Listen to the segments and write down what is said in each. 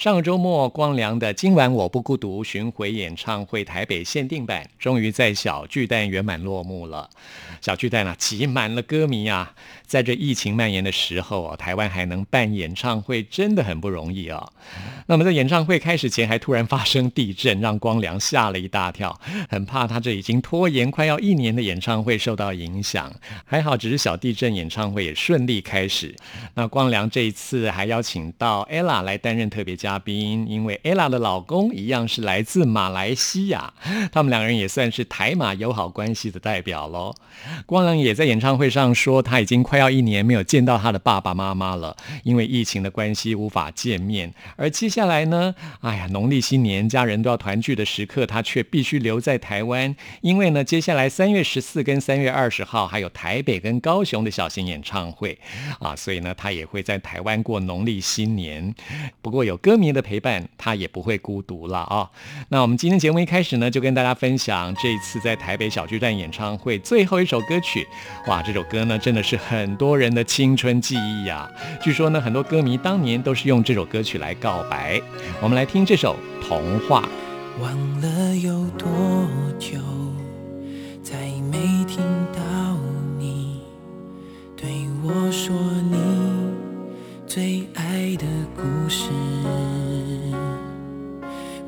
上个周末，光良的《今晚我不孤独》巡回演唱会台北限定版终于在小巨蛋圆满落幕了。小巨蛋啊，挤满了歌迷啊！在这疫情蔓延的时候啊，台湾还能办演唱会，真的很不容易啊。那么在演唱会开始前，还突然发生地震，让光良吓了一大跳，很怕他这已经拖延快要一年的演唱会受到影响。还好，只是小地震，演唱会也顺利开始。那光良这一次还邀请到 ella 来担任特别嘉。嘉宾，因为 ella 的老公一样是来自马来西亚，他们两个人也算是台马友好关系的代表喽。光良也在演唱会上说，他已经快要一年没有见到他的爸爸妈妈了，因为疫情的关系无法见面。而接下来呢，哎呀，农历新年家人都要团聚的时刻，他却必须留在台湾，因为呢，接下来三月十四跟三月二十号还有台北跟高雄的小型演唱会啊，所以呢，他也会在台湾过农历新年。不过有歌。迷的陪伴，他也不会孤独了啊！那我们今天节目一开始呢，就跟大家分享这一次在台北小巨蛋演唱会最后一首歌曲。哇，这首歌呢，真的是很多人的青春记忆呀！据说呢，很多歌迷当年都是用这首歌曲来告白。我们来听这首《童话》。忘了有多久，再没听到你对我说你。最爱的故事，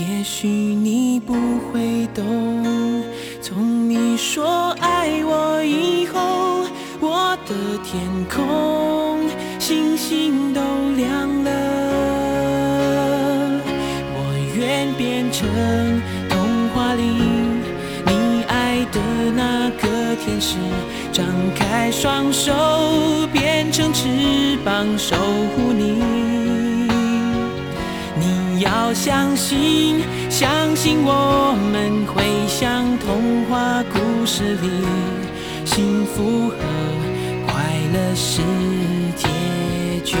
也许你不会懂。从你说爱我以后，我的天空星星都亮了。我愿变成童话里你爱的那个天使。张开双手，变成翅膀守护你。你要相信，相信我们会像童话故事里，幸福和快乐是结局。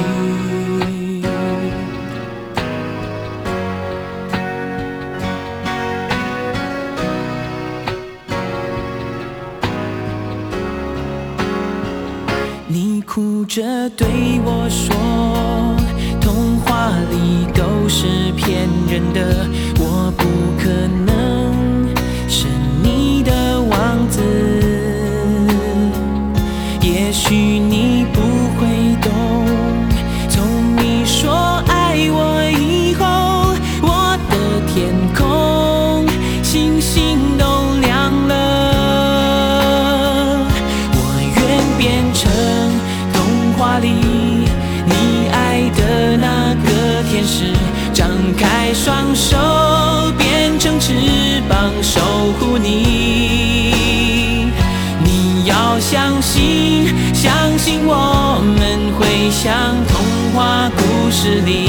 你哭着对我说：“童话里是骗人的，我不可能是你的王子。也许你手，变成翅膀守护你。你要相信，相信我们会像童话故事里，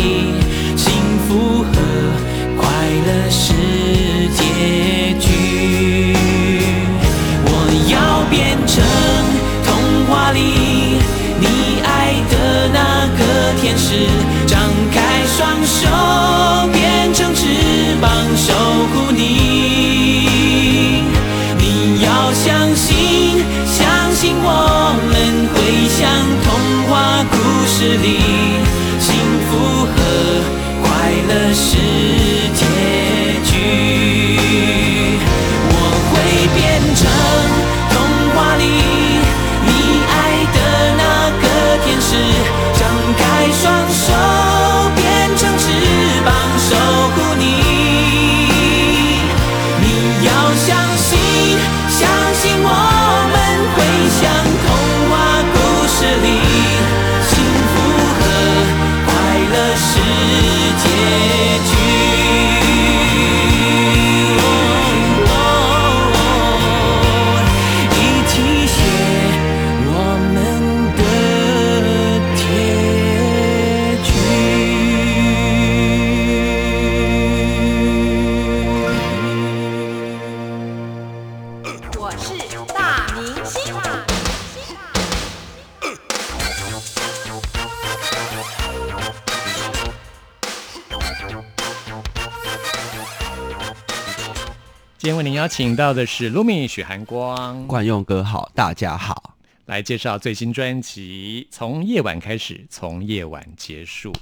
为您邀请到的是 Lumi 许寒光，惯用歌好，大家好。来介绍最新专辑《从夜晚开始，从夜晚结束》。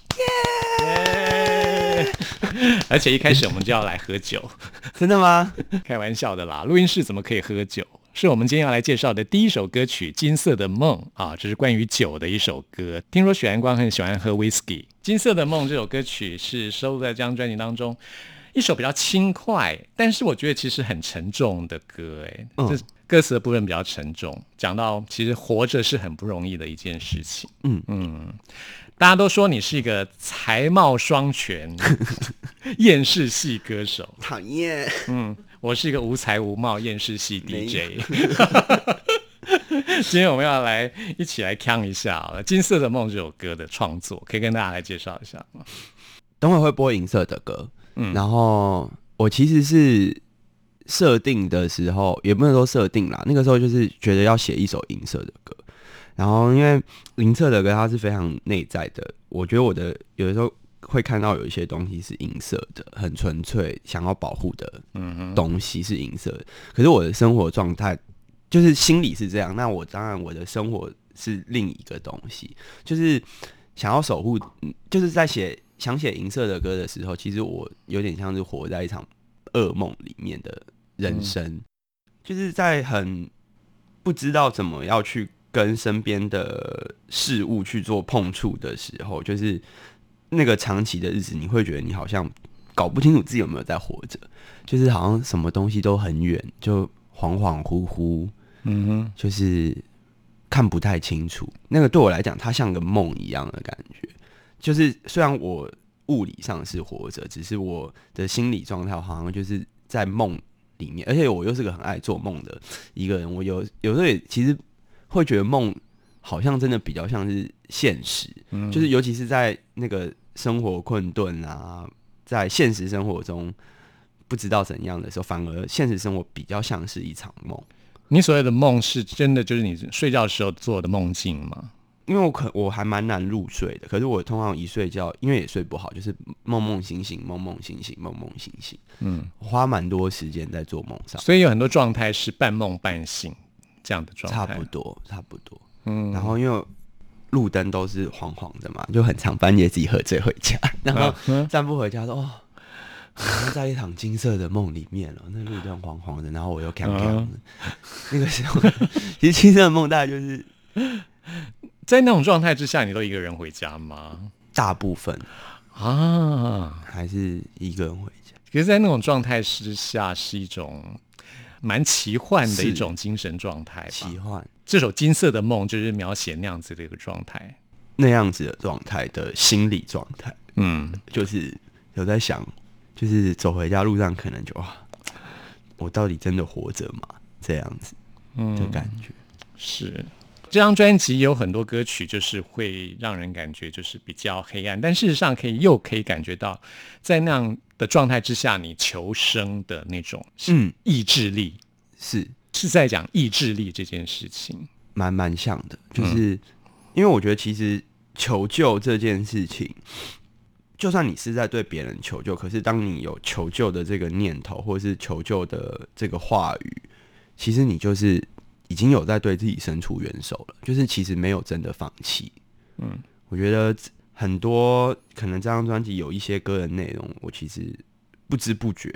耶！而且一开始我们就要来喝酒，真的吗？开玩笑的啦。录音室怎么可以喝酒？是我们今天要来介绍的第一首歌曲《金色的梦》啊，这是关于酒的一首歌。听说许安光很喜欢喝 whisky，《金色的梦》这首歌曲是收录在这张专辑当中。一首比较轻快，但是我觉得其实很沉重的歌，哎，嗯这歌词的部分比较沉重，讲到其实活着是很不容易的一件事情。嗯嗯，大家都说你是一个才貌双全、厌世系歌手，讨厌。嗯，我是一个无才无貌厌世系 DJ。今天我们要来一起来看一下《金色的梦》这首歌的创作，可以跟大家来介绍一下吗？等会会播银色的歌，嗯。然后我其实是设定的时候，也不能说设定啦，那个时候就是觉得要写一首银色的歌，然后因为银色的歌它是非常内在的，我觉得我的有的时候会看到有一些东西是银色的，很纯粹想要保护的东西是银色的，可是我的生活状态就是心里是这样，那我当然我的生活是另一个东西，就是想要守护，嗯就是在写想写银色的歌的时候，其实我有点像是活在一场噩梦里面的人生，就是在很不知道怎么要去跟身边的事物去做碰触的时候，就是那个长期的日子，你会觉得你好像搞不清楚自己有没有在活着，就是好像什么东西都很远，就恍恍惚惚，嗯哼，就是看不太清楚。那个对我来讲，它像个梦一样的感觉。就是虽然我物理上是活着，只是我的心理状态好像就是在梦里面，而且我又是个很爱做梦的一个人。我有有时候也其实会觉得梦好像真的比较像是现实，就是尤其是在那个生活困顿啊，在现实生活中不知道怎样的时候，反而现实生活比较像是一场梦。你所谓的梦是真的，就是你睡觉时候做的梦境吗？因为我可我还蛮难入睡的，可是我通常一睡觉，因为也睡不好，就是梦梦醒醒，梦梦醒醒，梦梦醒醒，嗯，我花蛮多时间在做梦上，所以有很多状态是半梦半醒这样的状态，差不多，差不多。嗯，然后因为路灯都是黄黄的嘛，就很常半夜自己喝醉回家，然后嗯。散步回家说哦，好像在一场金色的梦里面了，那路灯黄黄的，然后我又看看的，那个时候 其实金色的梦大概就是在那种状态之下，你都一个人回家吗？大部分啊，还是一个人回家。可是，在那种状态之下，是一种蛮奇幻的是一种精神状态。奇幻这首《金色的梦》就是描写那样子的一个状态。那样子的状态的心理状态，嗯，就是有在想，就是走回家路上可能就哇，我到底真的活着吗？这样子嗯的感觉。是。这张专辑有很多歌曲，就是会让人感觉就是比较黑暗，但事实上可以又可以感觉到，在那样的状态之下，你求生的那种嗯，意志力，是。是在讲意志力这件事情。蛮蛮像的，就是、因为我觉得其实求救这件事情，就算你是在对别人求救，可是当你有求救的这个念头，或者是求救的这个话语，其实你就是已经有在对自己伸出援手了，就是其实没有真的放弃。嗯，我觉得很多可能这张专辑有一些歌的内容，我其实不知不觉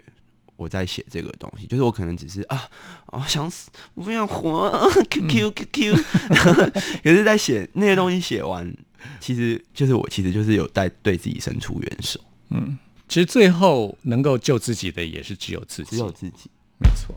我在写这个东西，就是我可能只是啊啊想死，我不想活，QQ QQ，可是在写那些东西写完，其实就是我其实就是有在对自己伸出援手，嗯其实最后能够救自己的也是只有自己，只有自己。没错。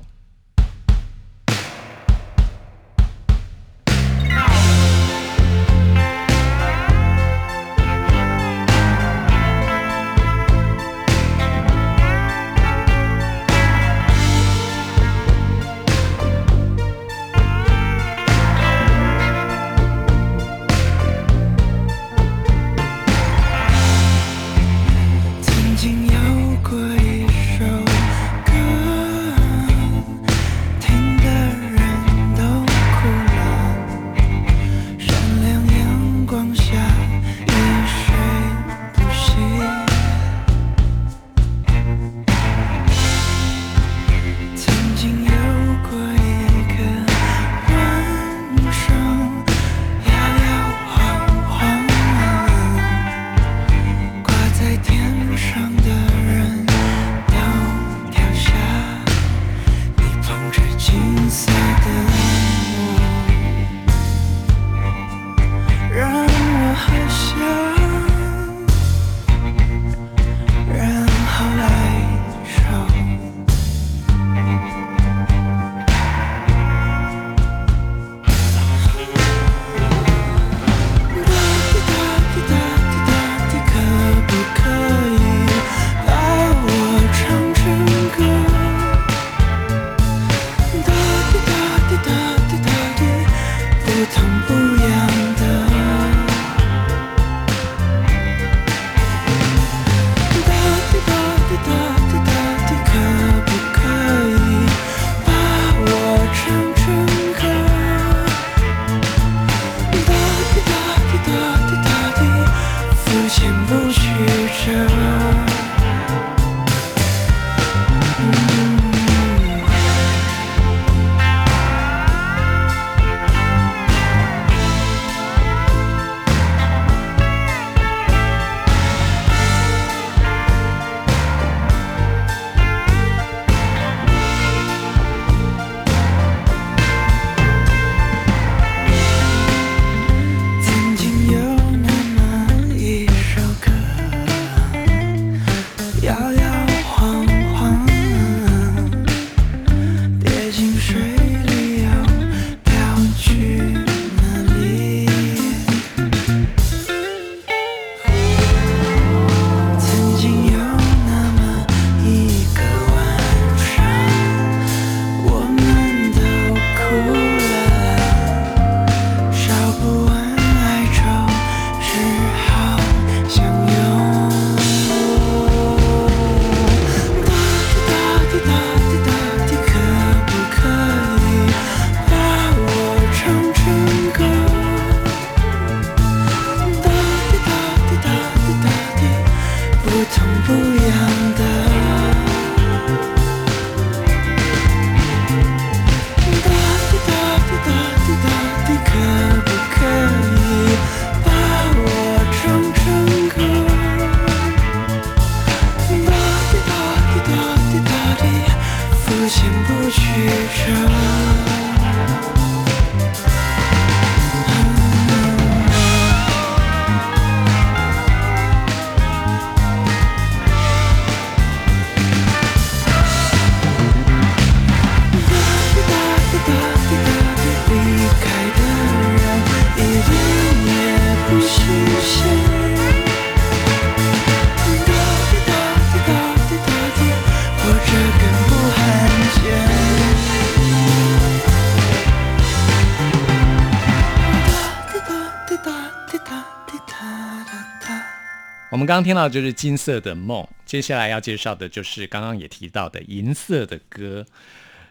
们刚刚听到就是《金色的梦》，接下来要介绍的就是刚刚也提到的《银色的歌》。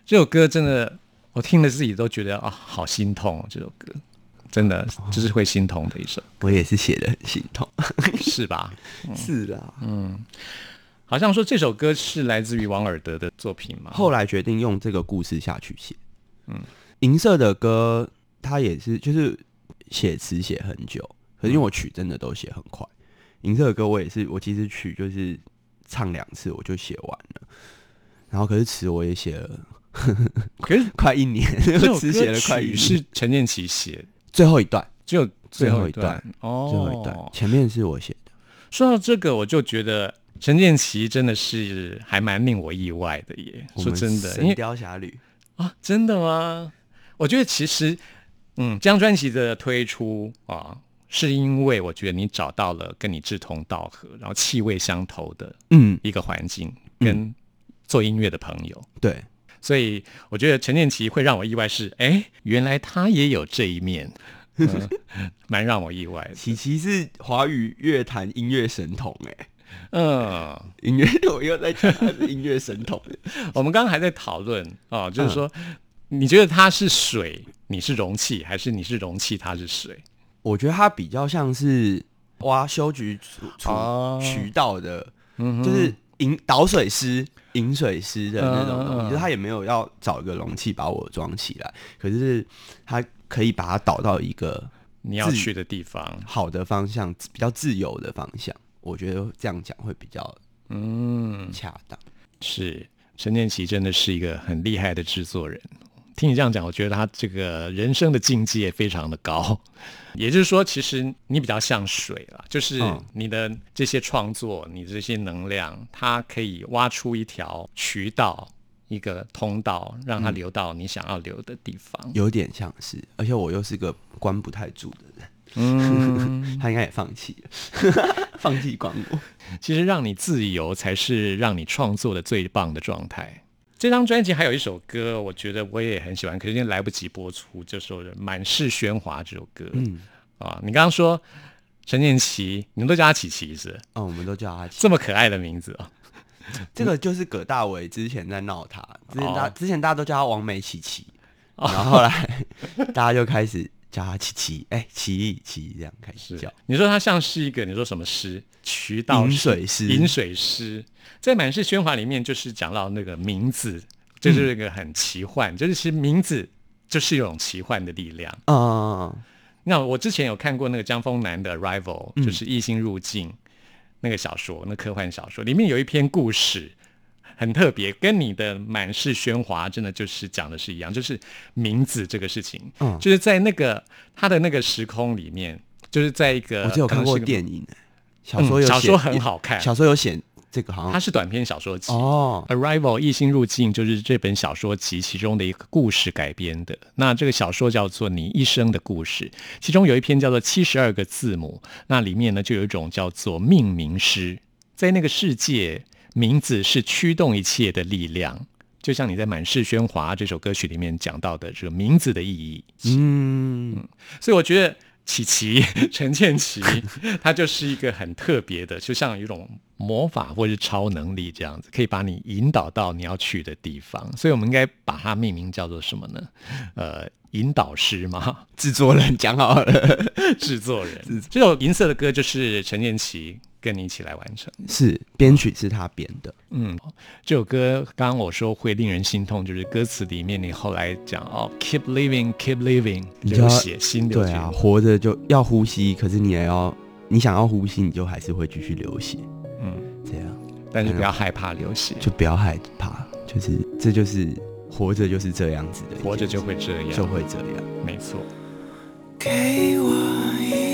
这首歌真的，我听了自己都觉得啊，好心痛哦！这首歌真的就是会心痛的一首，我也是写的很心痛。是吧？是啦，好像说这首歌是来自于王尔德的作品嘛？后来决定用这个故事下去写。嗯，银色的歌，它也是就是写词写很久，可是因为我曲真的都写很快。银色的歌我也是，我其实曲就是唱两次我就写完了，然后可是词我也写了可是 快一年，词写了快一年。是陈建奇写，最后一段，只有最后一段哦，最后一段，前面是我写的。说到这个，我就觉得陈建奇真的是还蛮令我意外的耶。说真的，神雕侠侣》啊，真的吗？我觉得其实，嗯，这张专辑的推出啊，是因为我觉得你找到了跟你志同道合，然后气味相投的嗯，一个环境，跟做音乐的朋友。对，所以我觉得陈建奇会让我意外是，哎，原来他也有这一面，嗯 蛮让我意外的。琪琪是华语乐坛音乐神童哎、嗯，音乐我又在讲他是音乐神童，我们刚刚还在讨论哦，就是说，嗯你觉得他是水，你是容器，还是你是容器，他是水？我觉得他比较像是挖修局处处哦渠道的，嗯就是引导水师、引水师的那种东西，嗯嗯嗯就是他也没有要找一个容器把我装起来，可是他可以把它导到一个你要去的地方。好的方向，比较自由的方向。我觉得这样讲会比较嗯，恰当。是陈建奇真的是一个很厉害的制作人。听你这样讲，我觉得他这个人生的境界非常的高。也就是说，其实你比较像水了，就是嗯你的这些创作，你这些能量，它可以挖出一条渠道，一个通道，让它流到你想要流的地方。有点像是，而且我又是个关不太住的人，嗯，他应该也放弃了，放弃关我。其实让你自由才是让你创作的最棒的状态。这张专辑还有一首歌，我觉得我也很喜欢，可是因为来不及播出，就是《满是喧哗》这首歌。嗯，啊，你刚刚说陈建奇，你们都叫他琪琪是哦，我们都叫他琪这么可爱的名字哦。这个就是葛大为之前在闹他，之前大、哦。之前大家都叫他王美琪琪，然后后来大家就开始叫他琪琪，哎、奇艺奇这样开始叫。你说他像是一个，你说什么诗？渠道水诗饮水诗，在满是喧哗里面，就是讲到那个名字，就是一个很奇幻，就是其实名字就是一种奇幻的力量。嗯，那我之前有看过那个江丰南的《Arrival》，就是《异星入境》那个小说，那科幻小说里面有一篇故事很特别，跟你的满是喧哗真的就是讲的是一样，就是名字这个事情，嗯就是在那个他的那个时空里面，就是在一个我只有看过电影、哎小说有写、嗯小说很好看小说有写这个好像它是短篇小说集。哦，Arrival 异星入境就是这本小说集其中的一个故事改编的。那这个小说叫做《你一生的故事》，其中有一篇叫做《七十二个字母》，那里面呢就有一种叫做命名诗，在那个世界，名字是驱动一切的力量。就像你在《满是喧哗》这首歌曲里面讲到的这个名字的意义，嗯，所以我觉得琪琪陈倩琪，她就是一个很特别的，就像有一种魔法或是超能力这样子，可以把你引导到你要去的地方。所以我们应该把它命名叫做什么呢？呃，引导师吗？制作人讲好了，制作人。这首银色的歌就是陈建奇跟你一起来完成。是编曲是他编的，嗯，这首歌刚刚我说会令人心痛，就是歌词里面你后来讲哦，keep living，keep living，你就要流血，心流血。对啊，活着就要呼吸，可是你也要，你想要呼吸，你就还是会继续流血，但是不要害怕流血。就不要害怕，就是这就是活着就是这样子的活着就会这样，就会这样。没错。给我一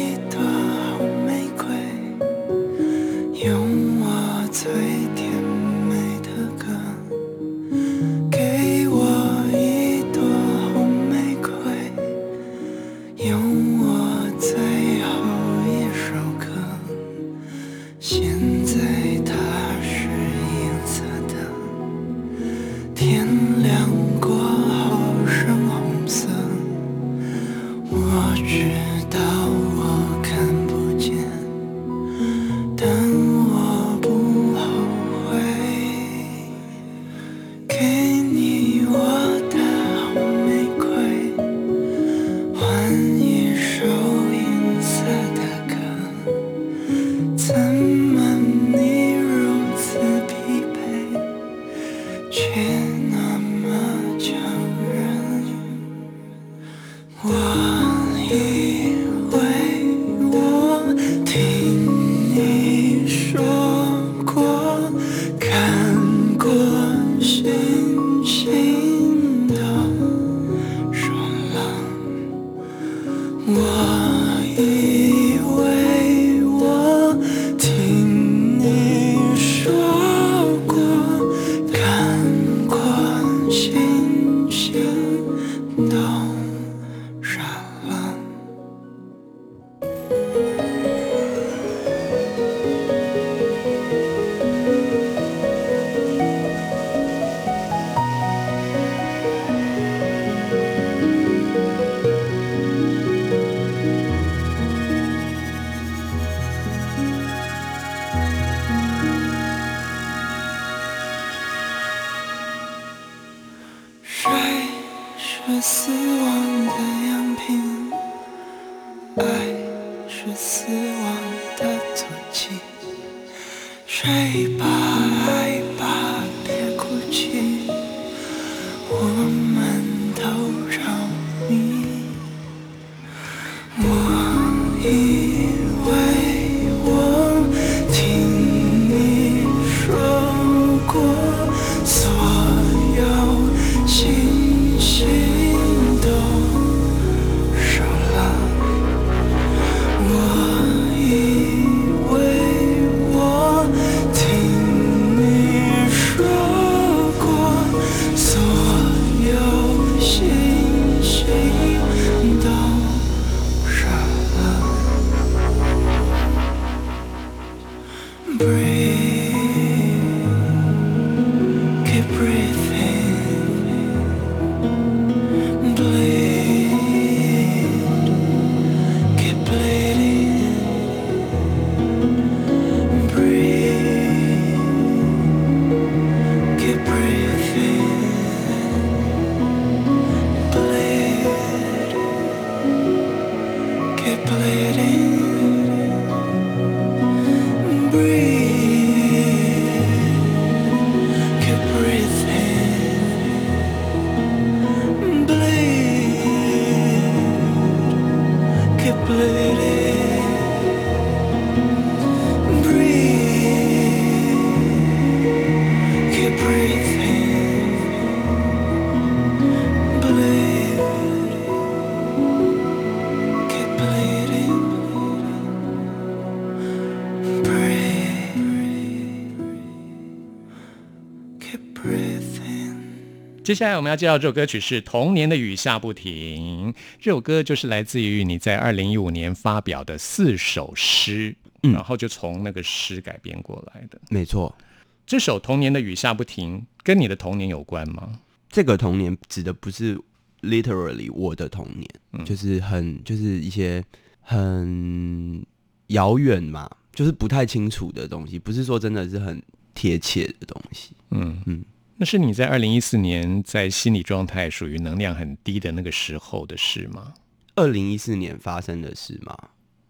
接下来我们要介绍这首歌曲是《童年的雨下不停》，这首歌就是来自于你在二零一五年发表的四首诗，然后就从那个诗改编过来的。没错，这首《童年的雨下不停》跟你的童年有关吗？这个童年指的不是 literally 我的童年，就是很就是一些很遥远嘛，就是不太清楚的东西，不是说真的是很贴切的东西。嗯嗯，那是你在二零一四年在心理状态属于能量很低的那个时候的事吗？二零一四年发生的事吗，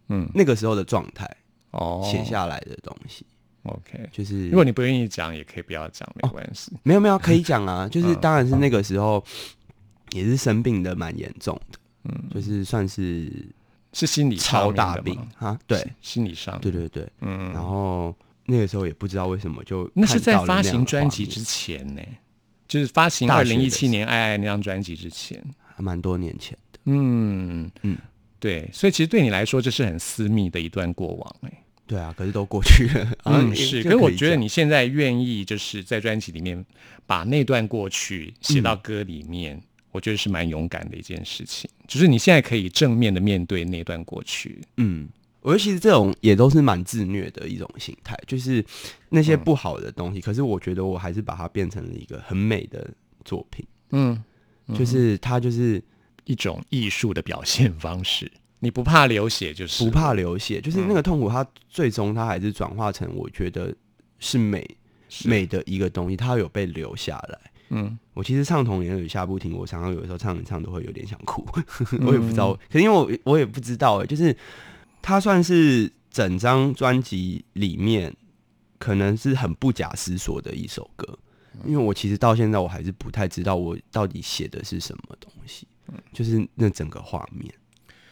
嗯，那个时候的状态哦，写下来的东西，OK。就是如果你不愿意讲，也可以不要讲，没关系。没有没有可以讲啊，就是嗯。当然是那个时候也是生病的蛮严重的，嗯，就是算是是心理超大病啊，对。心理上对对对，嗯，然后那个时候也不知道为什么就那是在发行专辑之前呢。就是发行二零一七年《爱爱》那张专辑之前。还蛮多年前的。嗯嗯嗯，对，所以其实对你来说，这是很私密的一段过往哎、对啊，可是都过去了。嗯，是。可是我觉得你现在愿意就是在专辑里面把那段过去写到歌里面，我觉得是蛮勇敢的一件事情。就是你现在可以正面的面对那段过去。嗯，我觉得其实这种也都是蛮自虐的一种心态，就是那嗯些不好的东西，可是我觉得我还是把它变成了一个很美的作品，嗯，就是它就是一种艺术的表现方式。你不怕流血，就是不怕流血，就是嗯那个痛苦，它最终它还是转化成我觉得是美是美的一个东西，它有被留下来。嗯我其实唱童年有下不停，我常常有的时候唱一唱都会有点想哭，嗯我也不知道，可是因为我我也不知道哎，就是它算是整张专辑里面可能是很不假思索的一首歌，因为我其实到现在我还是不太知道我到底写的是什么东西，就是那整个画面。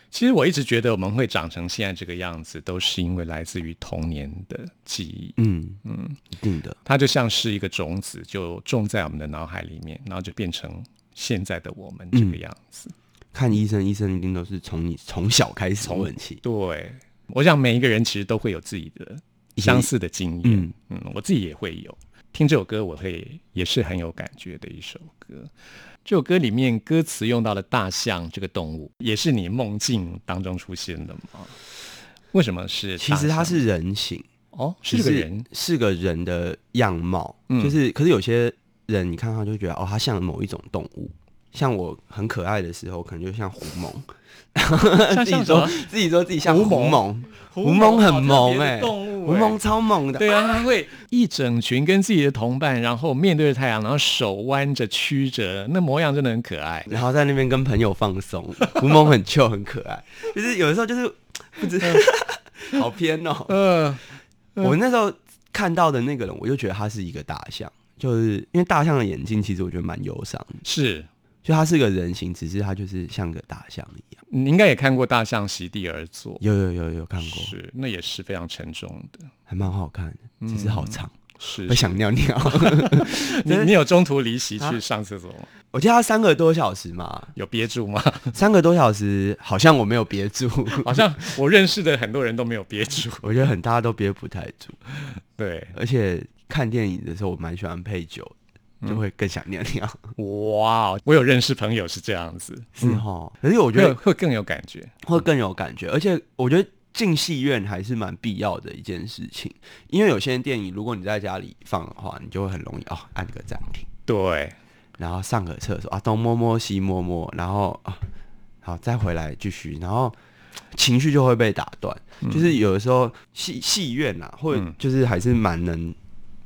其实我一直觉得我们会长成现在这个样子，都是因为来自于童年的记忆。嗯嗯，一定的，它就像是一个种子，就种在我们的脑海里面，然后就变成现在的我们这个样子。看医生，医生一定都是从你从小开始从问起。对，我想每一个人其实都会有自己的相似的经验。嗯嗯我自己也会有。听这首歌，我会也是很有感觉的一首歌。这首歌里面歌词用到了大象这个动物，也是你梦境当中出现的吗？为什么是？其实它是人形，哦，是只个人，是个人的样貌，嗯就是可是有些人你看他就会觉得哦，他像某一种动物。像我很可爱的时候，可能就像狐獴，像 自己说自己说自己像狐狐獴獴，狐狐獴很萌哎、动物哎狐獴超猛的，对啊，他会一整群跟自己的同伴，然后面对着太阳，然后手弯着曲折，那模样真的很可爱。然后在那边跟朋友放松，胡蒙很 Q 很可爱，就是有的时候就是不知好偏哦。呃，我那时候看到的那个人，我就觉得他是一个大象，就是因为大象的眼睛其实我觉得蛮忧伤的，是就它是个人形，只是它就是像个大象一样。你应该也看过《大象席地而坐》，有有有有看过，是那也是非常沉重的。还蛮好看的，只是好长，是会想尿尿。你 你有中途离席去上厕所吗？我记得他三个多小时嘛，有憋住吗？三个多小时好像我没有憋住，好像我认识的很多人都没有憋住。我觉得很大家都憋不太住，对，而且看电影的时候我蛮喜欢配酒的，就会更想尿尿。哇，我有认识朋友是这样子，是哈，可是我觉得会会更有感觉。会更有感觉，而且我觉得进戏院还是蛮必要的一件事情，因为有些电影如果你在家里放的话，你就会很容易哦按个暂停，对，然后上个厕所啊东摸摸西摸摸，然后啊好再回来继续，然后情绪就会被打断。就是有的时候戏戏院啊，或者嗯。就是还是蛮能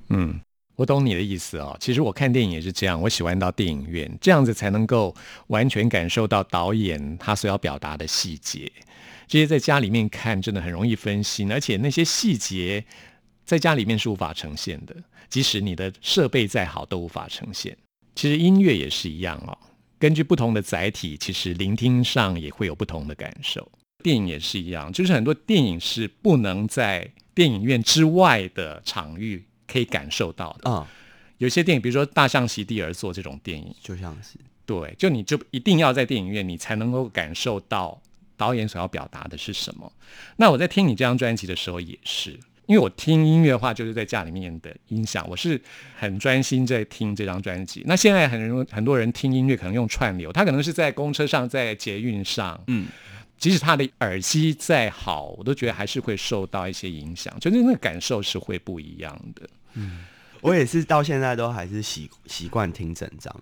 嗯，我懂你的意思哦。其实我看电影也是这样，我喜欢到电影院，这样子才能够完全感受到导演他所要表达的细节。这些在家里面看真的很容易分心，而且那些细节在家里面是无法呈现的，即使你的设备再好都无法呈现。其实音乐也是一样哦，根据不同的载体，其实聆听上也会有不同的感受。电影也是一样，就是很多电影是不能在电影院之外的场域可以感受到的。啊、有些电影，比如说《大象席地而坐》这种电影，就像是对，就你就一定要在电影院，你才能够感受到导演所要表达的是什么。那我在听你这张专辑的时候也是，因为我听音乐的话就是在家里面的音响，我是很专心在听这张专辑。那现在很多很多人听音乐可能用串流，他可能是在公车上、在捷运上，嗯，即使他的耳机再好，我都觉得还是会受到一些影响，就是那个感受是会不一样的，我也是到现在都还是习习惯听整张。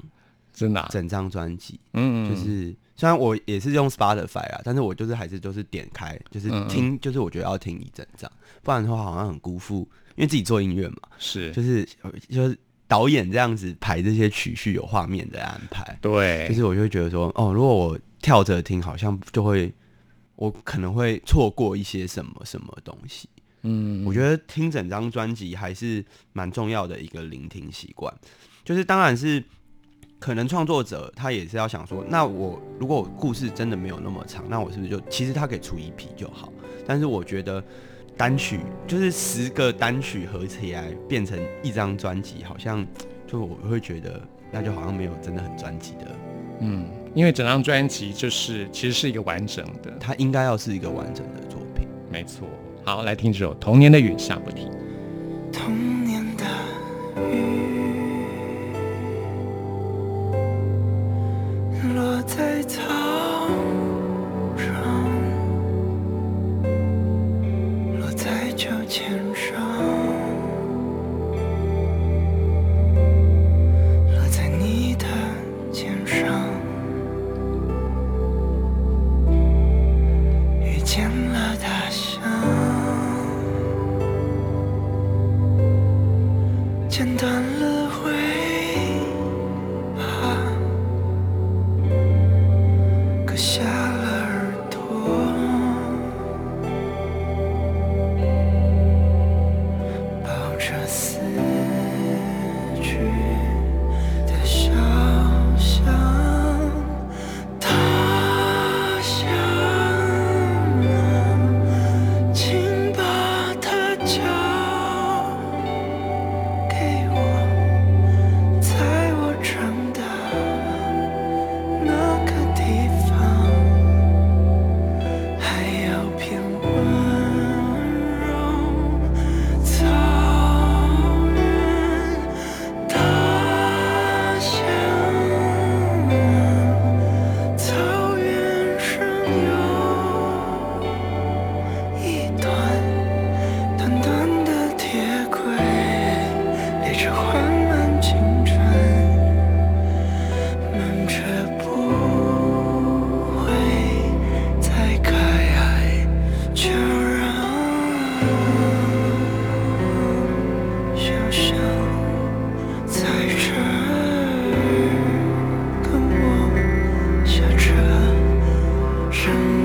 真的、啊，整张专辑，嗯，嗯就是虽然我也是用 Spotify 啊，但是我就是还是都是点开，就是嗯嗯。听，就是我觉得要听一整张，不然的话好像很辜负，因为自己做音乐嘛，是。就是就是导演这样子排这些曲序有画面的安排，对，就是我就会觉得说，哦，如果我跳着听，好像就会我可能会错过一些什么什么东西。嗯，我觉得听整张专辑还是蛮重要的一个聆听习惯，就是当然是可能创作者他也是要想说，那我如果我故事真的没有那么长，那我是不是就其实他可以出一批就好？但是我觉得单曲就是十个单曲合起来变成一张专辑，好像就我会觉得那就好像没有真的很专辑的。嗯，因为整张专辑就是其实是一个完整的，它应该要是一个完整的作品。没错。好，来听这首《童年的雨下不停》。童年的雨落在操场，落在秋千上，落在你的肩上，遇见了大让我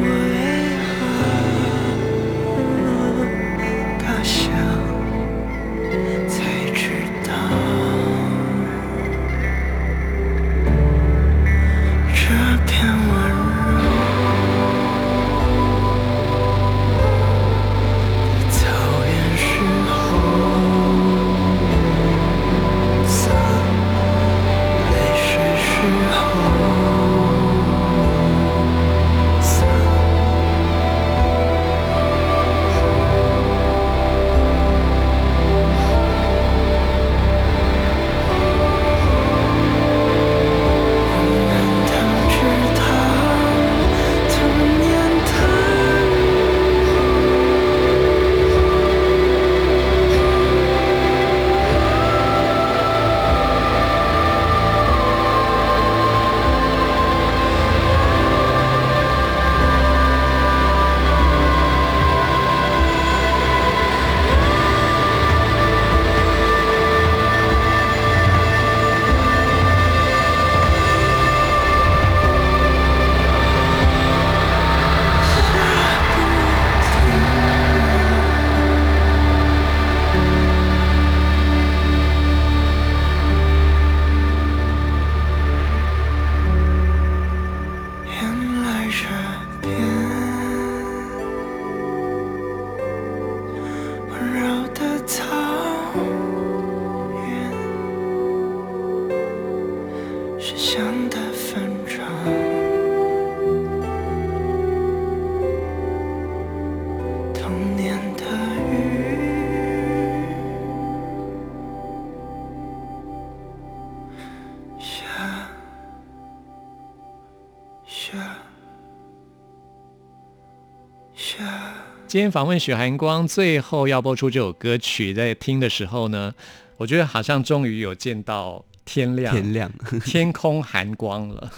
今天访问许寒光，最后要播出这首歌曲，在听的时候呢，我觉得好像终于有见到天亮，天亮，天空寒光了，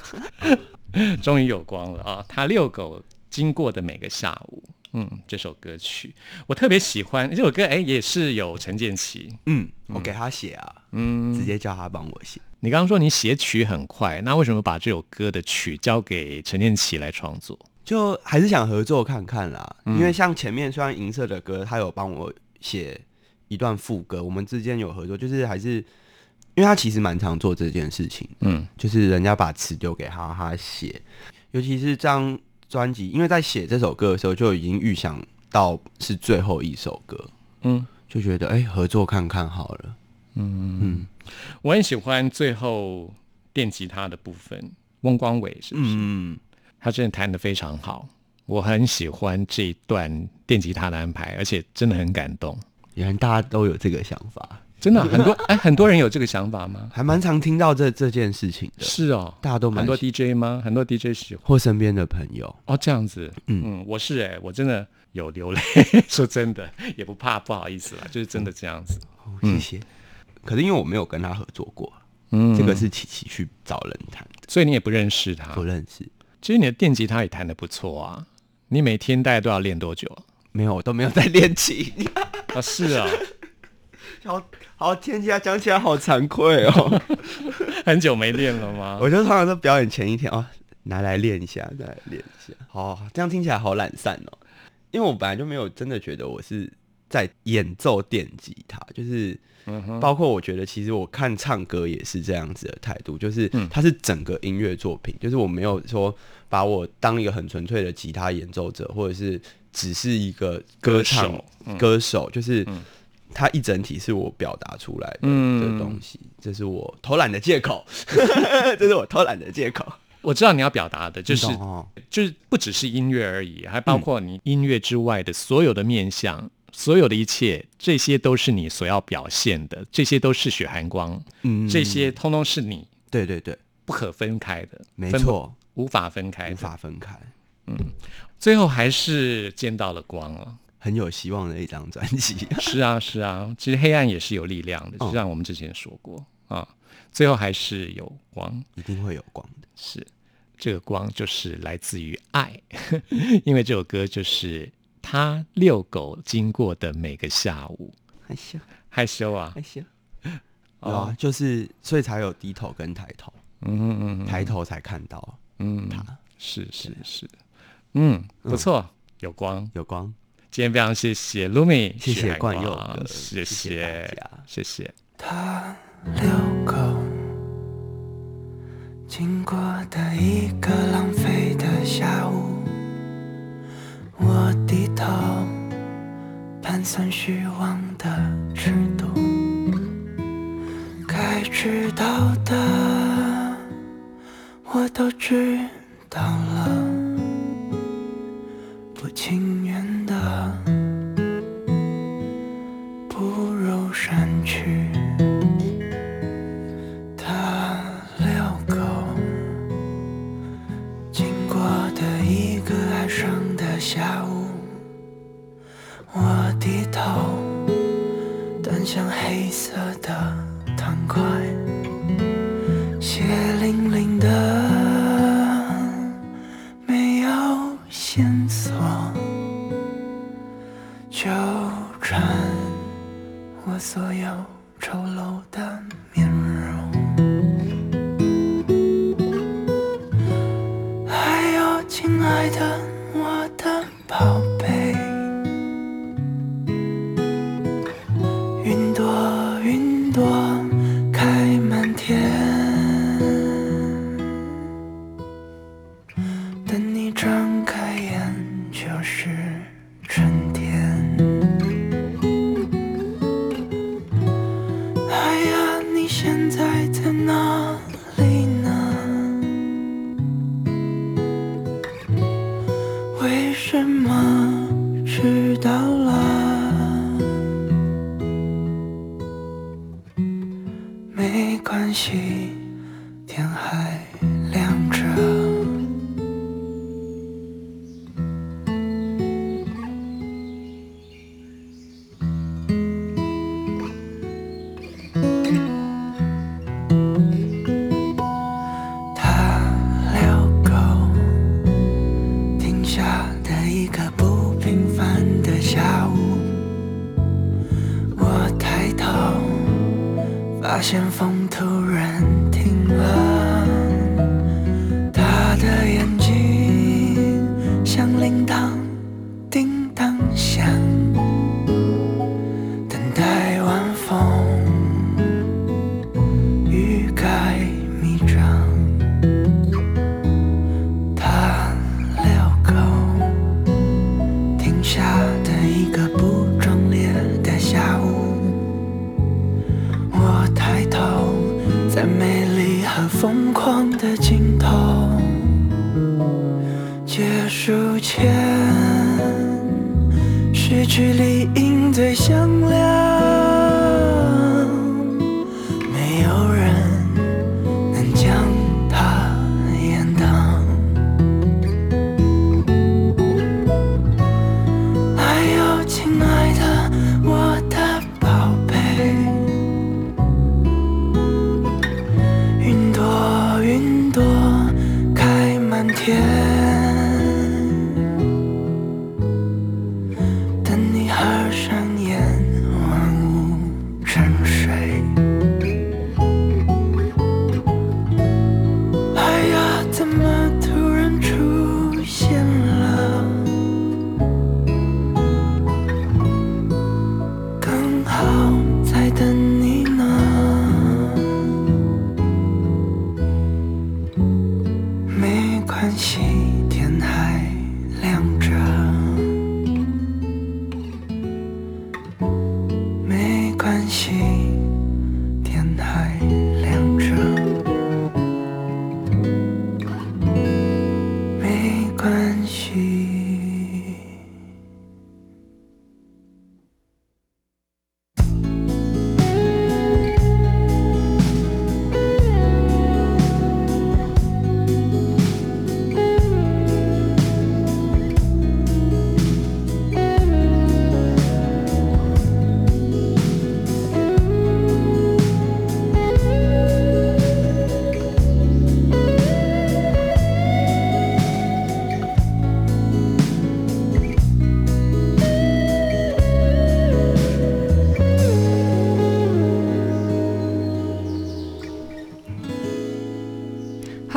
终于有光了啊！他遛狗经过的每个下午，嗯，这首歌曲我特别喜欢。这首歌哎，也是有陈建奇，嗯，我给他写啊，嗯，直接叫他帮我写。你刚刚说你写曲很快，那为什么把这首歌的曲交给陈建奇来创作？就还是想合作看看啦，因为像前面虽然银色的歌，他有帮我写一段副歌，我们之间有合作，就是还是因为他其实蛮常做这件事情，嗯。就是人家把词丢给他，他写，尤其是这张专辑，因为在写这首歌的时候就已经预想到是最后一首歌，嗯。就觉得哎、合作看看好了，嗯我很喜欢最后电吉他的部分，翁光伟是不是？嗯，他真的弹得非常好，我很喜欢这一段电吉他的安排，而且真的很感动。原来大家都有这个想法，真的啊、很多 哎，很多人有这个想法吗？还蛮常听到这这件事情的，是哦，大家都蛮很多 DJ 吗？很多 DJ 喜欢。或身边的朋友，哦，这样子，嗯。嗯，我是哎、我真的有流泪，说真的，也不怕不好意思啦，就是真的这样子。哦谢谢。可是因为我没有跟他合作过，嗯。这个是琪琪去找人谈的，所以你也不认识他。不。认识，其实你的电吉他也弹得不错啊，你每天大概都要练多久啊？没有，我都没有在练琴。啊，是啊，好好，天气啊，讲起来好惭愧哦。很久没练了吗？我就通常都表演前一天哦，拿来练一下，再来练一下。好，这样听起来好懒散哦。因为我本来就没有真的觉得我是在演奏电吉他，就是嗯包括我觉得其实我看唱歌也是这样子的态度，就是嗯。它是整个音乐作品，就是我没有说把我当一个很纯粹的吉他演奏者，或者是只是一个歌唱歌手嗯。歌手，就是它一整体是我表达出来的东西，这是我偷懒的借口，这是我偷懒的借口，我知道你要表达的就是哦。就是不只是音乐而已，还包括你音乐之外的所有的面向，所有的一切，这些都是你所要表现的，这些都是血寒光，嗯这些通通是你对对对，不可分开的，没错，无法分开无。法分开，嗯最后还是见到了光了。很有希望的一张专辑。是啊，是啊，其实黑暗也是有力量的，就哦像我们之前说过啊，最后还是有光。一定会有光的。是这个光就是来自于爱，因为这首歌就是他遛狗经过的每个下午。害羞，害羞啊，害羞。哦。哦，就是所以才有低头跟抬头，嗯嗯嗯抬头才看到嗯，他。是是是，嗯，不错，有光。有光。今天非常谢谢 Lumi，谢谢冠佑谢谢谢谢。他遛狗，经过的一个浪费的下午，我低头盘算虚妄的尺度，该知道的我都知道了，不情愿的。不如删去。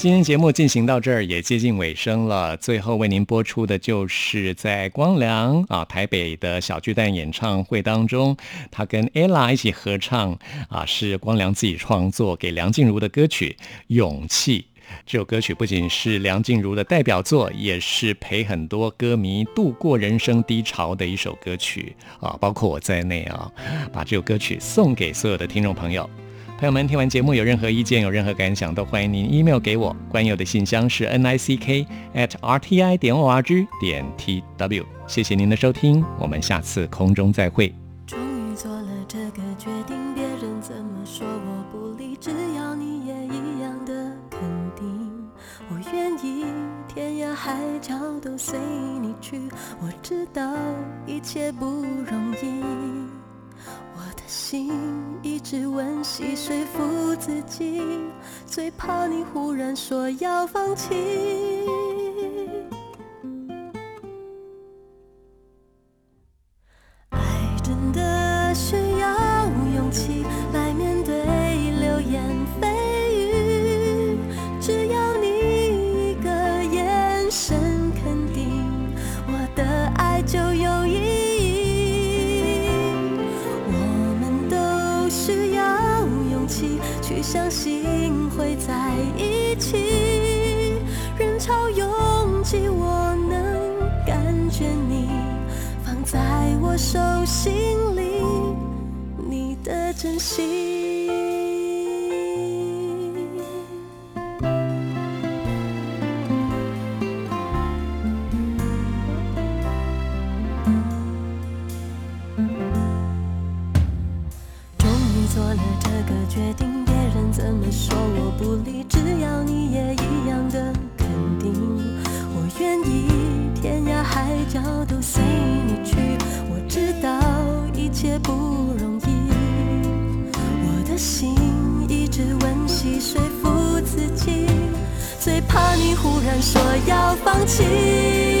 今天节目进行到这儿也接近尾声了，最后为您播出的就是在光良啊台北的小巨蛋演唱会当中，他跟 ella 一起合唱啊，是光良自己创作给梁静茹的歌曲《勇气》。这首歌曲不仅是梁静茹的代表作，也是陪很多歌迷度过人生低潮的一首歌曲啊，包括我在内啊，把这首歌曲送给所有的听众朋友。朋友们，听完节目有任何意见、有任何感想，都欢迎您 email 给我。关友的信箱是 n i c k at r t i 点 o r g 点 t w。谢谢您的收听，我们下次空中再会。终于做了这个决定，别人怎么说我不理，只要你也一样的肯定，我愿意天涯海角都随你去。我知道一切不容易，我的心一直温习说服自己，最怕你忽然说要放弃。忽然说要放弃。